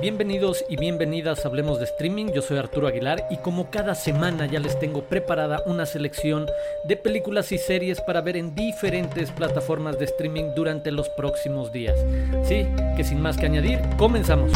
Bienvenidos y bienvenidas a Hablemos de Streaming, yo soy Arturo Aguilar y como cada semana ya les tengo preparada una selección de películas y series para ver en diferentes plataformas de streaming durante los próximos días. Sí, que sin más que añadir, comenzamos.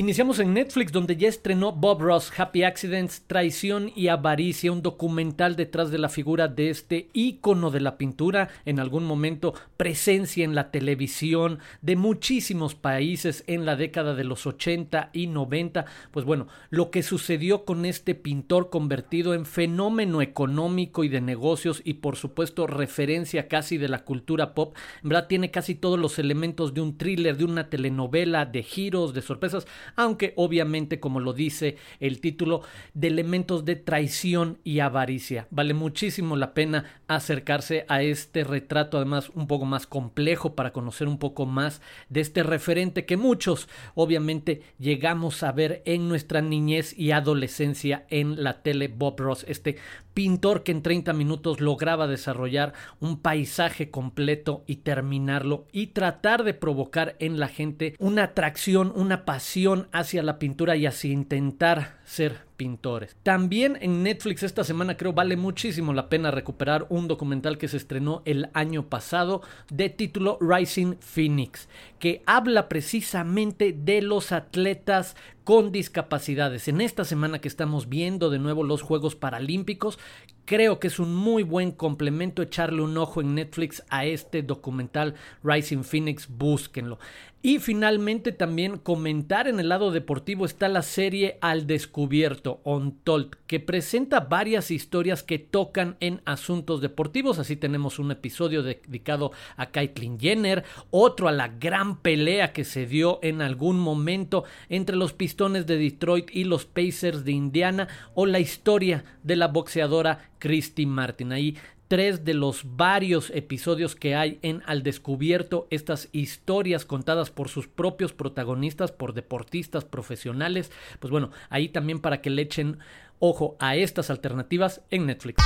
Iniciamos en Netflix donde ya estrenó Bob Ross, Happy Accidents, Traición y Avaricia, un documental detrás de la figura de este ícono de la pintura, en algún momento presencia en la televisión de muchísimos países en la década de los 80 y 90. Pues bueno, lo que sucedió con este pintor convertido en fenómeno económico y de negocios y por supuesto referencia casi de la cultura pop, en verdad tiene casi todos los elementos de un thriller, de una telenovela, de giros, de sorpresas aunque obviamente, como lo dice el título, de elementos de traición y avaricia. Vale muchísimo la pena acercarse a este retrato, además un poco más complejo para conocer un poco más de este referente que muchos obviamente llegamos a ver en nuestra niñez y adolescencia en la tele Bob Ross, este pintor que en 30 minutos lograba desarrollar un paisaje completo y terminarlo y tratar de provocar en la gente una atracción, una pasión hacia la pintura y hacia intentar ser pintores. También en Netflix esta semana creo vale muchísimo la pena recuperar un documental que se estrenó el año pasado de título Rising Phoenix, que habla precisamente de los atletas con discapacidades. En esta semana que estamos viendo de nuevo los Juegos Paralímpicos, creo que es un muy buen complemento echarle un ojo en Netflix a este documental Rising Phoenix, búsquenlo. Y finalmente también comentar en el lado deportivo está la serie Al Descubierto, Untold, que presenta varias historias que tocan en asuntos deportivos. Así tenemos un episodio dedicado a Caitlyn Jenner, otro a la gran pelea que se dio en algún momento entre los Pistones de Detroit y los Pacers de Indiana, o la historia de la boxeadora Christy Martin. Ahí tres de los varios episodios que hay en Al Descubierto, estas historias contadas por sus propios protagonistas, por deportistas profesionales. Pues bueno, ahí también para que le echen ojo a estas alternativas en Netflix.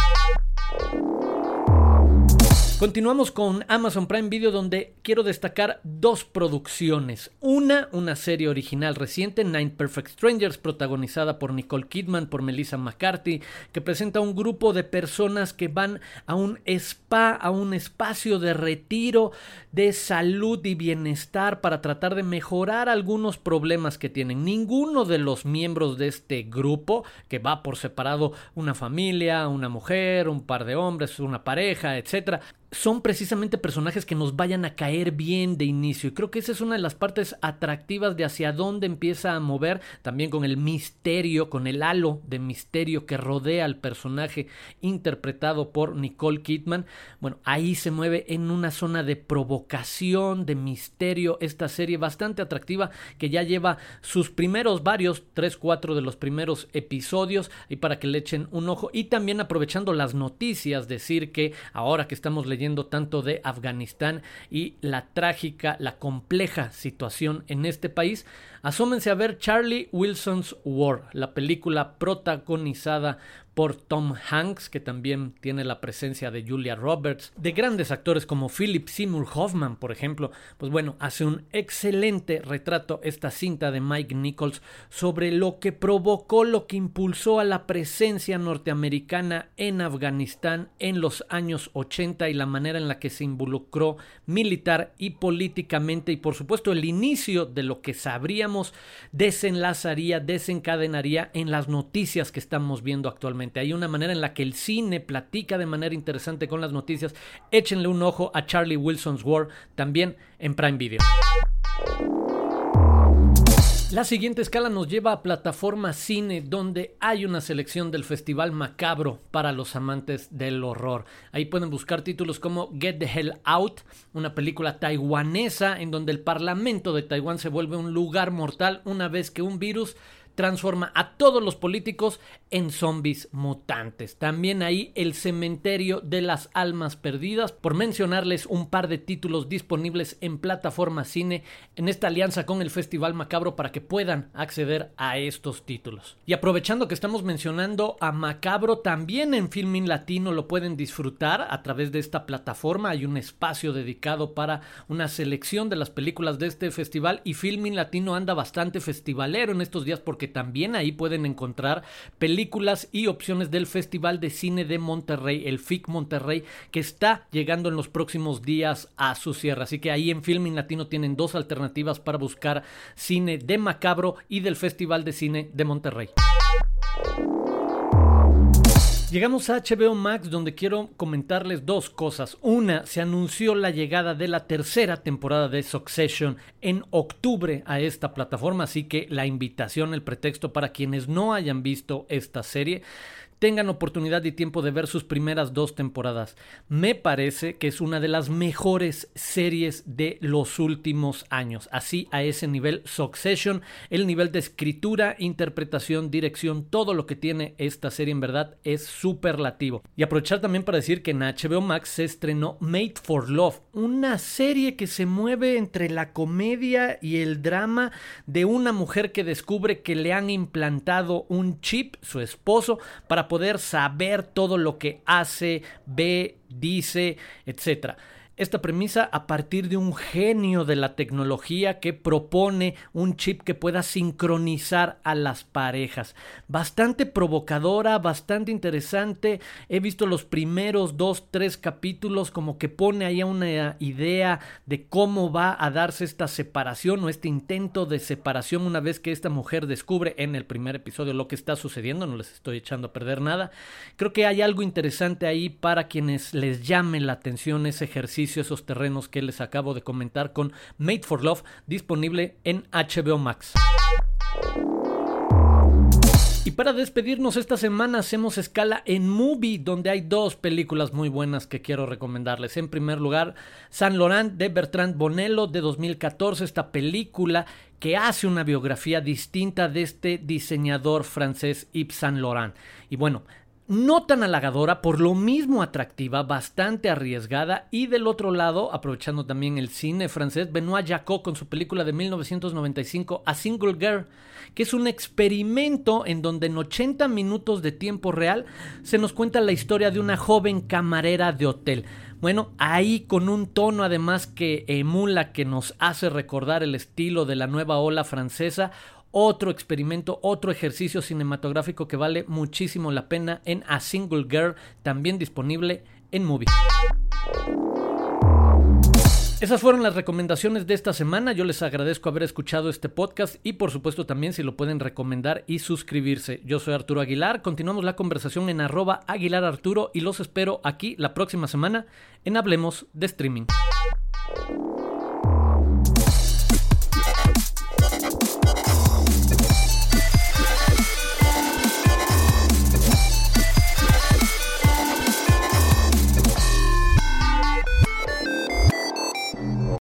Continuamos con Amazon Prime Video donde quiero destacar dos producciones. Una, una serie original reciente, Nine Perfect Strangers, protagonizada por Nicole Kidman, por Melissa McCarthy, que presenta un grupo de personas que van a un spa, a un espacio de retiro de salud y bienestar para tratar de mejorar algunos problemas que tienen. Ninguno de los miembros de este grupo, que va por separado una familia, una mujer, un par de hombres, una pareja, etcétera, son precisamente personajes que nos vayan a caer bien de inicio. Y creo que esa es una de las partes atractivas de hacia dónde empieza a mover, también con el misterio, con el halo de misterio que rodea al personaje interpretado por Nicole Kidman. Bueno, ahí se mueve en una zona de provocación, de misterio, esta serie bastante atractiva que ya lleva sus primeros varios, tres, cuatro de los primeros episodios, y para que le echen un ojo. Y también aprovechando las noticias, decir que ahora que estamos leyendo tanto de Afganistán y la trágica, la compleja situación en este país, asómense a ver Charlie Wilson's War, la película protagonizada por Tom Hanks, que también tiene la presencia de Julia Roberts, de grandes actores como Philip Seymour Hoffman, por ejemplo, pues bueno, hace un excelente retrato esta cinta de Mike Nichols sobre lo que provocó, lo que impulsó a la presencia norteamericana en Afganistán en los años 80 y la manera en la que se involucró militar y políticamente. Y por supuesto el inicio de lo que sabríamos desenlazaría, desencadenaría en las noticias que estamos viendo actualmente hay una manera en la que el cine platica de manera interesante con las noticias. Échenle un ojo a Charlie Wilson's War también en Prime Video. La siguiente escala nos lleva a plataforma cine donde hay una selección del Festival Macabro para los amantes del horror. Ahí pueden buscar títulos como Get the Hell Out, una película taiwanesa en donde el Parlamento de Taiwán se vuelve un lugar mortal una vez que un virus transforma a todos los políticos en zombies mutantes. También ahí El cementerio de las almas perdidas, por mencionarles un par de títulos disponibles en plataforma cine en esta alianza con el Festival Macabro para que puedan acceder a estos títulos. Y aprovechando que estamos mencionando a Macabro, también en Filming Latino lo pueden disfrutar a través de esta plataforma. Hay un espacio dedicado para una selección de las películas de este festival y Filming Latino anda bastante festivalero en estos días porque también ahí pueden encontrar películas y opciones del Festival de Cine de Monterrey, el FIC Monterrey, que está llegando en los próximos días a su cierre. Así que ahí en Filming Latino tienen dos alternativas para buscar cine de Macabro y del Festival de Cine de Monterrey. Llegamos a HBO Max donde quiero comentarles dos cosas. Una, se anunció la llegada de la tercera temporada de Succession en octubre a esta plataforma, así que la invitación, el pretexto para quienes no hayan visto esta serie tengan oportunidad y tiempo de ver sus primeras dos temporadas. Me parece que es una de las mejores series de los últimos años. Así a ese nivel Succession, el nivel de escritura, interpretación, dirección, todo lo que tiene esta serie en verdad es superlativo. Y aprovechar también para decir que en HBO Max se estrenó Made for Love, una serie que se mueve entre la comedia y el drama de una mujer que descubre que le han implantado un chip, su esposo, para poder saber todo lo que hace, ve, dice, etcétera esta premisa a partir de un genio de la tecnología que propone un chip que pueda sincronizar a las parejas. Bastante provocadora, bastante interesante. He visto los primeros dos, tres capítulos como que pone ahí una idea de cómo va a darse esta separación o este intento de separación una vez que esta mujer descubre en el primer episodio lo que está sucediendo. No les estoy echando a perder nada. Creo que hay algo interesante ahí para quienes les llame la atención ese ejercicio esos terrenos que les acabo de comentar con Made for Love, disponible en HBO Max. Y para despedirnos esta semana hacemos escala en Movie, donde hay dos películas muy buenas que quiero recomendarles. En primer lugar, San Laurent de Bertrand Bonello de 2014, esta película que hace una biografía distinta de este diseñador francés Yves Saint Laurent. Y bueno, no tan halagadora, por lo mismo atractiva, bastante arriesgada y del otro lado, aprovechando también el cine francés, Benoit Jacot con su película de 1995 A Single Girl, que es un experimento en donde en 80 minutos de tiempo real se nos cuenta la historia de una joven camarera de hotel. Bueno, ahí con un tono además que emula, que nos hace recordar el estilo de la nueva ola francesa, otro experimento, otro ejercicio cinematográfico que vale muchísimo la pena en A Single Girl, también disponible en Movie. Esas fueron las recomendaciones de esta semana. Yo les agradezco haber escuchado este podcast y por supuesto también si lo pueden recomendar y suscribirse. Yo soy Arturo Aguilar. Continuamos la conversación en arroba Aguilar Arturo y los espero aquí la próxima semana en Hablemos de Streaming.